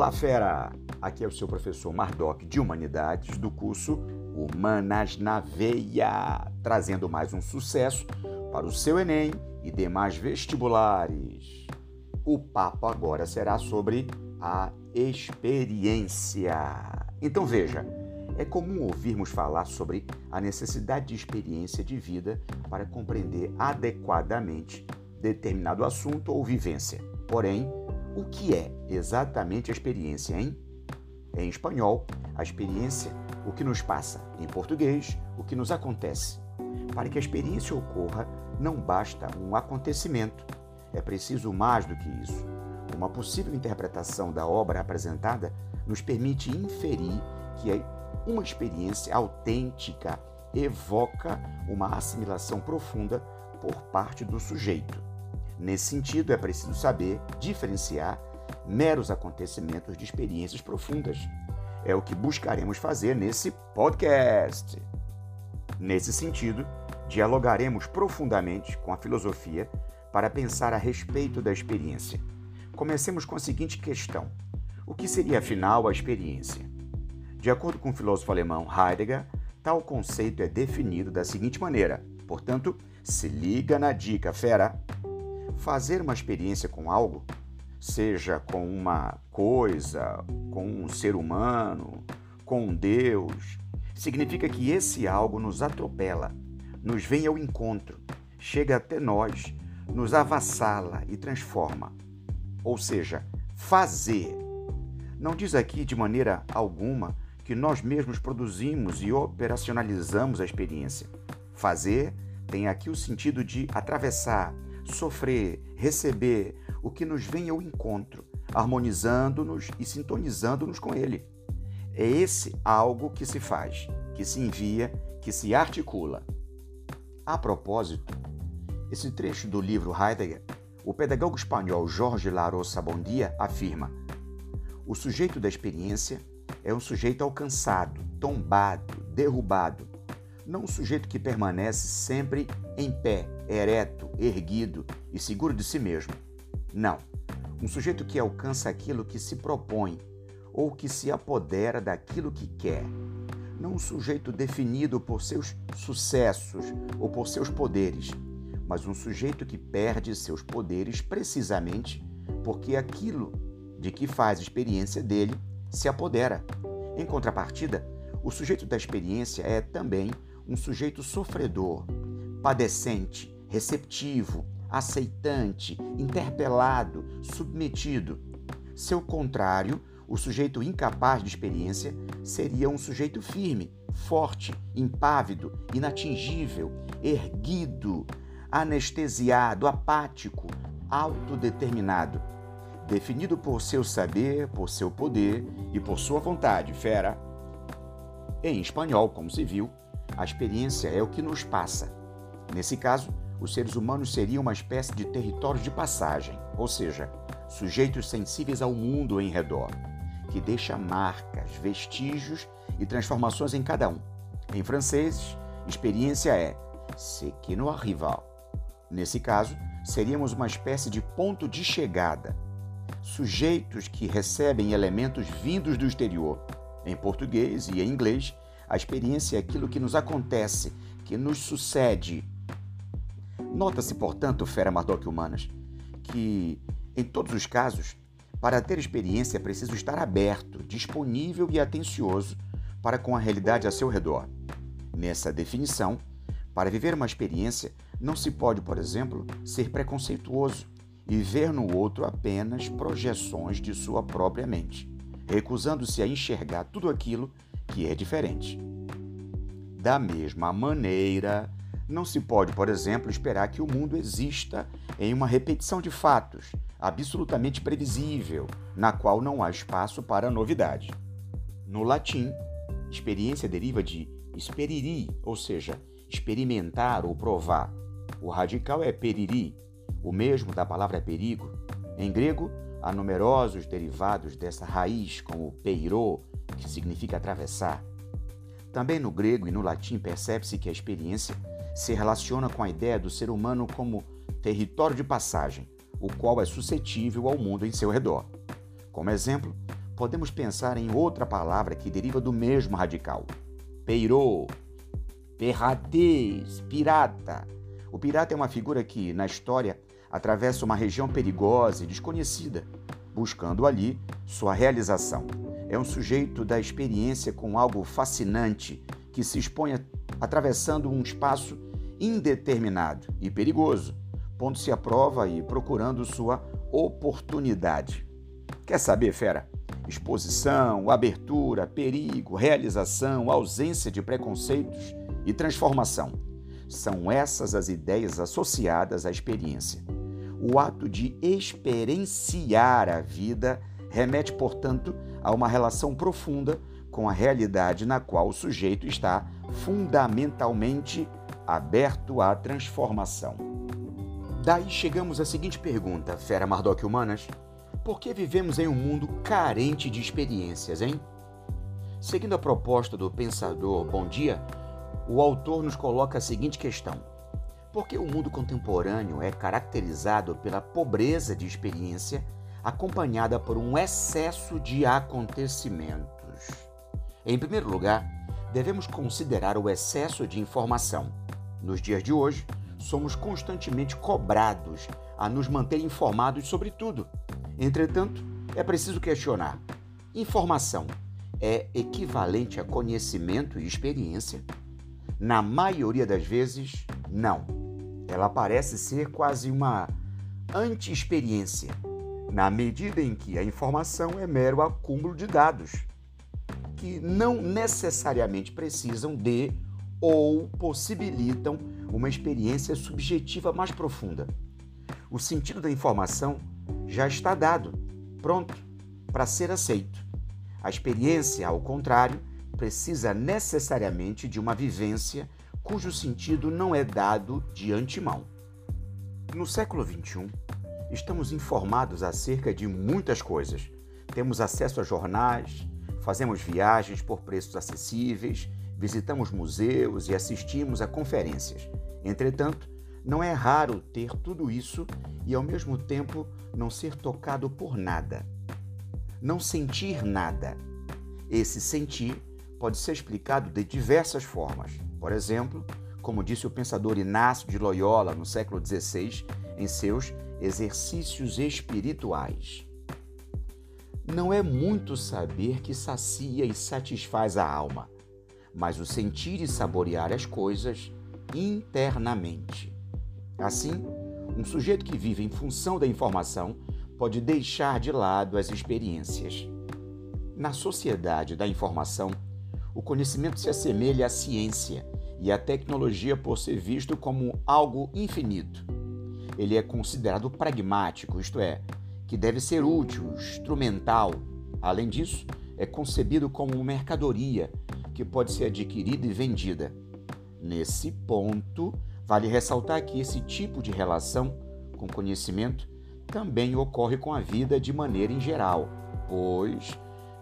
Olá, fera! Aqui é o seu professor Mardoc de Humanidades do curso Humanas na Veia, trazendo mais um sucesso para o seu Enem e demais vestibulares. O papo agora será sobre a experiência. Então veja, é comum ouvirmos falar sobre a necessidade de experiência de vida para compreender adequadamente determinado assunto ou vivência. Porém, o que é exatamente a experiência, hein? Em espanhol, a experiência, o que nos passa. Em português, o que nos acontece. Para que a experiência ocorra, não basta um acontecimento. É preciso mais do que isso. Uma possível interpretação da obra apresentada nos permite inferir que uma experiência autêntica evoca uma assimilação profunda por parte do sujeito. Nesse sentido, é preciso saber diferenciar meros acontecimentos de experiências profundas. É o que buscaremos fazer nesse podcast. Nesse sentido, dialogaremos profundamente com a filosofia para pensar a respeito da experiência. Comecemos com a seguinte questão: O que seria afinal a experiência? De acordo com o filósofo alemão Heidegger, tal conceito é definido da seguinte maneira. Portanto, se liga na dica, fera! Fazer uma experiência com algo, seja com uma coisa, com um ser humano, com Deus, significa que esse algo nos atropela, nos vem ao encontro, chega até nós, nos avassala e transforma. Ou seja, fazer. Não diz aqui de maneira alguma que nós mesmos produzimos e operacionalizamos a experiência. Fazer tem aqui o sentido de atravessar, sofrer, receber o que nos vem ao encontro, harmonizando-nos e sintonizando-nos com Ele. É esse algo que se faz, que se envia, que se articula. A propósito, esse trecho do livro Heidegger, o pedagogo espanhol Jorge Larosa Bondia afirma: o sujeito da experiência é um sujeito alcançado, tombado, derrubado, não um sujeito que permanece sempre em pé, ereto, erguido e seguro de si mesmo. Não. Um sujeito que alcança aquilo que se propõe ou que se apodera daquilo que quer. Não um sujeito definido por seus sucessos ou por seus poderes, mas um sujeito que perde seus poderes precisamente porque aquilo de que faz experiência dele se apodera. Em contrapartida, o sujeito da experiência é também um sujeito sofredor, padecente, receptivo, aceitante, interpelado, submetido. Seu contrário, o sujeito incapaz de experiência, seria um sujeito firme, forte, impávido, inatingível, erguido, anestesiado, apático, autodeterminado, definido por seu saber, por seu poder e por sua vontade, fera. Em espanhol, como se viu, a experiência é o que nos passa. Nesse caso, os seres humanos seriam uma espécie de território de passagem, ou seja, sujeitos sensíveis ao mundo em redor, que deixa marcas, vestígios e transformações em cada um. Em francês, experiência é ce qui nous arriva. Nesse caso, seríamos uma espécie de ponto de chegada, sujeitos que recebem elementos vindos do exterior. Em português e em inglês, a experiência é aquilo que nos acontece, que nos sucede. Nota-se, portanto, fera Mardoc Humanas, que, em todos os casos, para ter experiência é preciso estar aberto, disponível e atencioso para com a realidade a seu redor. Nessa definição, para viver uma experiência, não se pode, por exemplo, ser preconceituoso e ver no outro apenas projeções de sua própria mente, recusando-se a enxergar tudo aquilo que é diferente. Da mesma maneira, não se pode, por exemplo, esperar que o mundo exista em uma repetição de fatos, absolutamente previsível, na qual não há espaço para novidade. No latim, experiência deriva de esperiri, ou seja, experimentar ou provar. O radical é periri, o mesmo da palavra perigo. Em grego, há numerosos derivados dessa raiz, como peiro, que significa atravessar. Também no grego e no latim percebe-se que a experiência se relaciona com a ideia do ser humano como território de passagem, o qual é suscetível ao mundo em seu redor. Como exemplo, podemos pensar em outra palavra que deriva do mesmo radical: peirô, perratez, pirata. O pirata é uma figura que, na história, atravessa uma região perigosa e desconhecida, buscando ali sua realização. É um sujeito da experiência com algo fascinante que se expõe atravessando um espaço indeterminado e perigoso, pondo-se à prova e procurando sua oportunidade. Quer saber, fera? Exposição, abertura, perigo, realização, ausência de preconceitos e transformação. São essas as ideias associadas à experiência. O ato de experienciar a vida remete, portanto, a uma relação profunda com a realidade na qual o sujeito está fundamentalmente aberto à transformação. Daí chegamos à seguinte pergunta, Fera Mardoc Humanas: por que vivemos em um mundo carente de experiências, hein? Seguindo a proposta do pensador Bom Dia, o autor nos coloca a seguinte questão: por que o mundo contemporâneo é caracterizado pela pobreza de experiência acompanhada por um excesso de acontecimentos? Em primeiro lugar, devemos considerar o excesso de informação. Nos dias de hoje, somos constantemente cobrados a nos manter informados sobre tudo. Entretanto, é preciso questionar: informação é equivalente a conhecimento e experiência? Na maioria das vezes, não. Ela parece ser quase uma anti-experiência, na medida em que a informação é mero acúmulo de dados, que não necessariamente precisam de ou possibilitam uma experiência subjetiva mais profunda. O sentido da informação já está dado, pronto para ser aceito. A experiência, ao contrário, precisa necessariamente de uma vivência cujo sentido não é dado de antemão. No século XXI, estamos informados acerca de muitas coisas. Temos acesso a jornais, fazemos viagens por preços acessíveis, visitamos museus e assistimos a conferências. Entretanto, não é raro ter tudo isso e ao mesmo tempo não ser tocado por nada. Não sentir nada. Esse sentir pode ser explicado de diversas formas. Por exemplo, como disse o pensador Inácio de Loyola no século XVI em seus Exercícios Espirituais. Não é muito saber que sacia e satisfaz a alma, mas o sentir e saborear as coisas internamente. Assim, um sujeito que vive em função da informação pode deixar de lado as experiências. Na sociedade da informação, o conhecimento se assemelha à ciência e à tecnologia por ser visto como algo infinito. Ele é considerado pragmático, isto é, que deve ser útil, instrumental. Além disso, é concebido como mercadoria que pode ser adquirida e vendida. Nesse ponto, vale ressaltar que esse tipo de relação com conhecimento também ocorre com a vida de maneira em geral, pois,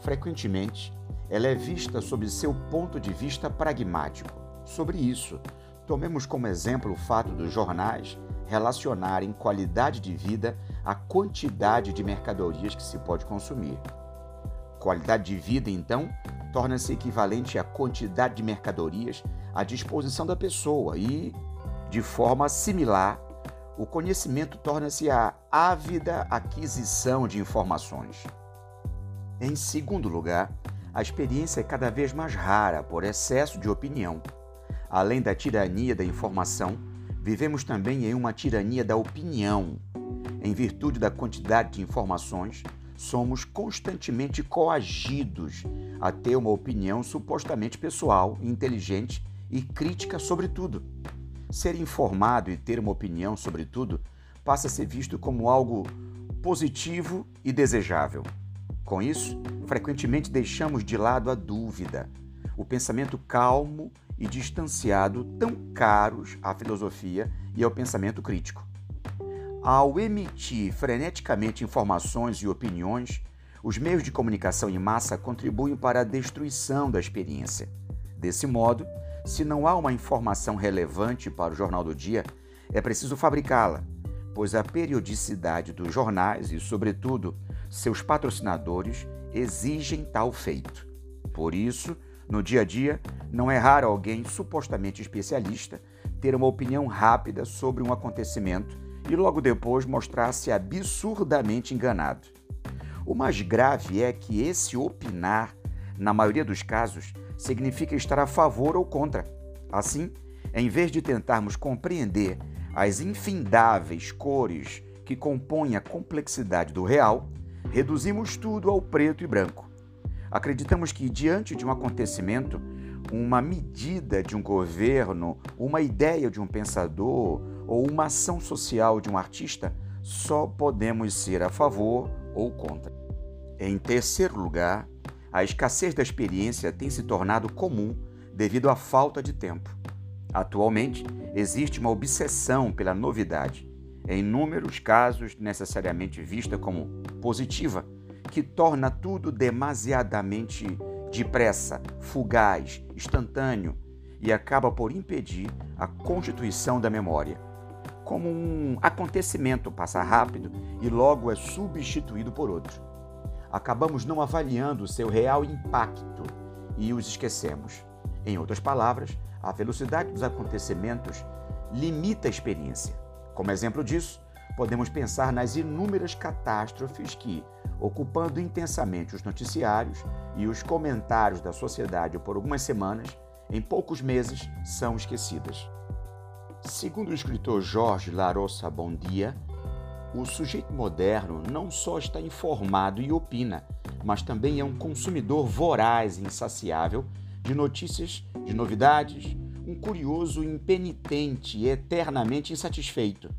frequentemente, ela é vista sob seu ponto de vista pragmático. Sobre isso, tomemos como exemplo o fato dos jornais relacionarem qualidade de vida à quantidade de mercadorias que se pode consumir. Qualidade de vida, então, torna-se equivalente à quantidade de mercadorias à disposição da pessoa e, de forma similar, o conhecimento torna-se a ávida aquisição de informações. Em segundo lugar, a experiência é cada vez mais rara por excesso de opinião. Além da tirania da informação, vivemos também em uma tirania da opinião. Em virtude da quantidade de informações, somos constantemente coagidos a ter uma opinião supostamente pessoal, inteligente e crítica sobre tudo. Ser informado e ter uma opinião sobre tudo passa a ser visto como algo positivo e desejável. Com isso, frequentemente deixamos de lado a dúvida, o pensamento calmo e distanciado, tão caros à filosofia e ao pensamento crítico. Ao emitir freneticamente informações e opiniões, os meios de comunicação em massa contribuem para a destruição da experiência. Desse modo, se não há uma informação relevante para o jornal do dia, é preciso fabricá-la, pois a periodicidade dos jornais e, sobretudo, seus patrocinadores exigem tal feito. Por isso, no dia a dia, não é raro alguém supostamente especialista ter uma opinião rápida sobre um acontecimento e logo depois mostrar-se absurdamente enganado. O mais grave é que esse opinar, na maioria dos casos, significa estar a favor ou contra. Assim, em vez de tentarmos compreender as infindáveis cores que compõem a complexidade do real, reduzimos tudo ao preto e branco. Acreditamos que, diante de um acontecimento, uma medida de um governo, uma ideia de um pensador ou uma ação social de um artista, só podemos ser a favor ou contra. Em terceiro lugar, a escassez da experiência tem se tornado comum devido à falta de tempo. Atualmente, existe uma obsessão pela novidade, em inúmeros casos necessariamente vista como positiva, que torna tudo demasiadamente depressa, fugaz, instantâneo e acaba por impedir a constituição da memória. Como um acontecimento passa rápido e logo é substituído por outro. Acabamos não avaliando seu real impacto e os esquecemos. Em outras palavras, a velocidade dos acontecimentos limita a experiência. Como exemplo disso, podemos pensar nas inúmeras catástrofes que, ocupando intensamente os noticiários e os comentários da sociedade por algumas semanas, em poucos meses são esquecidas. Segundo o escritor Jorge Larossa Bondia, o sujeito moderno não só está informado e opina, mas também é um consumidor voraz e insaciável de notícias, de novidades, um curioso impenitente e eternamente insatisfeito.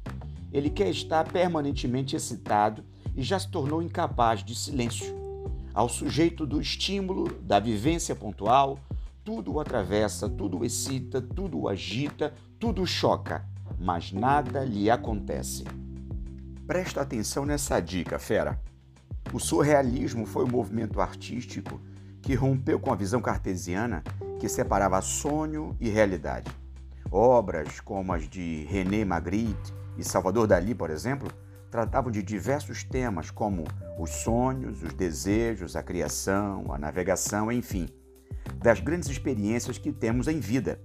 Ele quer estar permanentemente excitado e já se tornou incapaz de silêncio. Ao sujeito do estímulo, da vivência pontual, tudo o atravessa, tudo o excita, tudo o agita, tudo o choca, mas nada lhe acontece. Presta atenção nessa dica, fera. O surrealismo foi um movimento artístico que rompeu com a visão cartesiana que separava sonho e realidade. Obras como as de René Magritte e Salvador Dali, por exemplo, tratavam de diversos temas como os sonhos, os desejos, a criação, a navegação, enfim, das grandes experiências que temos em vida.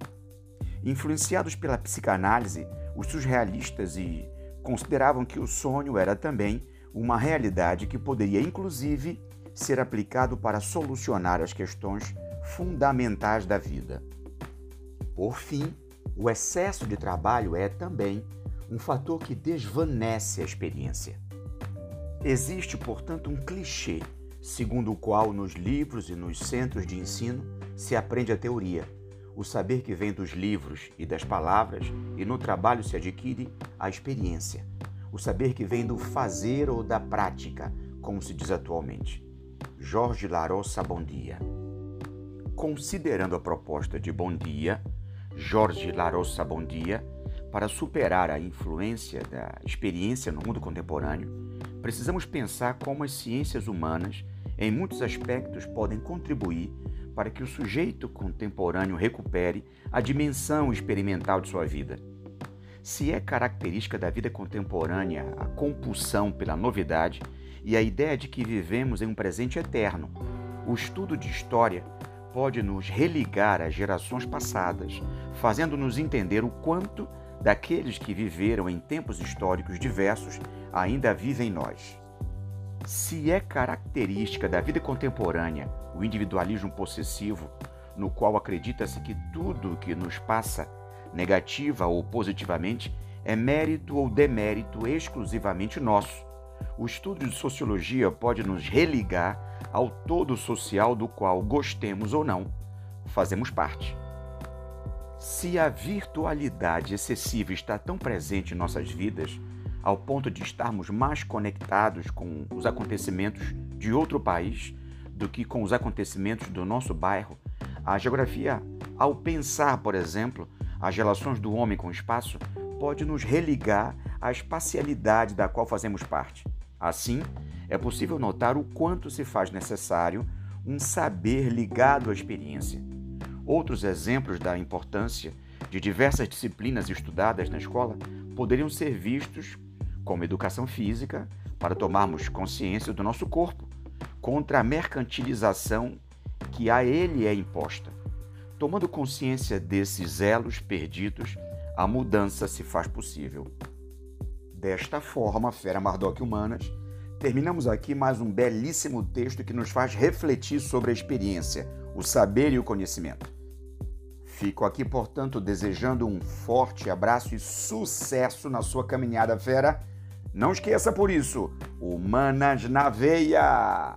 Influenciados pela psicanálise, os surrealistas e consideravam que o sonho era também uma realidade que poderia, inclusive, ser aplicado para solucionar as questões fundamentais da vida. Por fim, o excesso de trabalho é também um fator que desvanece a experiência. Existe, portanto, um clichê segundo o qual nos livros e nos centros de ensino se aprende a teoria, o saber que vem dos livros e das palavras, e no trabalho se adquire a experiência, o saber que vem do fazer ou da prática, como se diz atualmente. Jorge Larossa Bondia. Considerando a proposta de Bondia, Jorge Larossa Bondia, para superar a influência da experiência no mundo contemporâneo, precisamos pensar como as ciências humanas, em muitos aspectos, podem contribuir para que o sujeito contemporâneo recupere a dimensão experimental de sua vida. Se é característica da vida contemporânea a compulsão pela novidade e a ideia de que vivemos em um presente eterno, o estudo de história pode nos religar às gerações passadas, fazendo-nos entender o quanto daqueles que viveram em tempos históricos diversos ainda vivem em nós. Se é característica da vida contemporânea o individualismo possessivo, no qual acredita-se que tudo que nos passa, negativa ou positivamente, é mérito ou demérito exclusivamente nosso, o estudo de sociologia pode nos religar ao todo social do qual, gostemos ou não, fazemos parte. Se a virtualidade excessiva está tão presente em nossas vidas, ao ponto de estarmos mais conectados com os acontecimentos de outro país do que com os acontecimentos do nosso bairro, a geografia, ao pensar, por exemplo, as relações do homem com o espaço, pode nos religar à espacialidade da qual fazemos parte. Assim, é possível notar o quanto se faz necessário um saber ligado à experiência. Outros exemplos da importância de diversas disciplinas estudadas na escola poderiam ser vistos como educação física, para tomarmos consciência do nosso corpo, contra a mercantilização que a ele é imposta. Tomando consciência desses elos perdidos, a mudança se faz possível. Desta forma, Fera Mardoc Humanas, terminamos aqui mais um belíssimo texto que nos faz refletir sobre a experiência, o saber e o conhecimento. Fico aqui, portanto, desejando um forte abraço e sucesso na sua caminhada, fera. Não esqueça por isso, Humanas na Veia!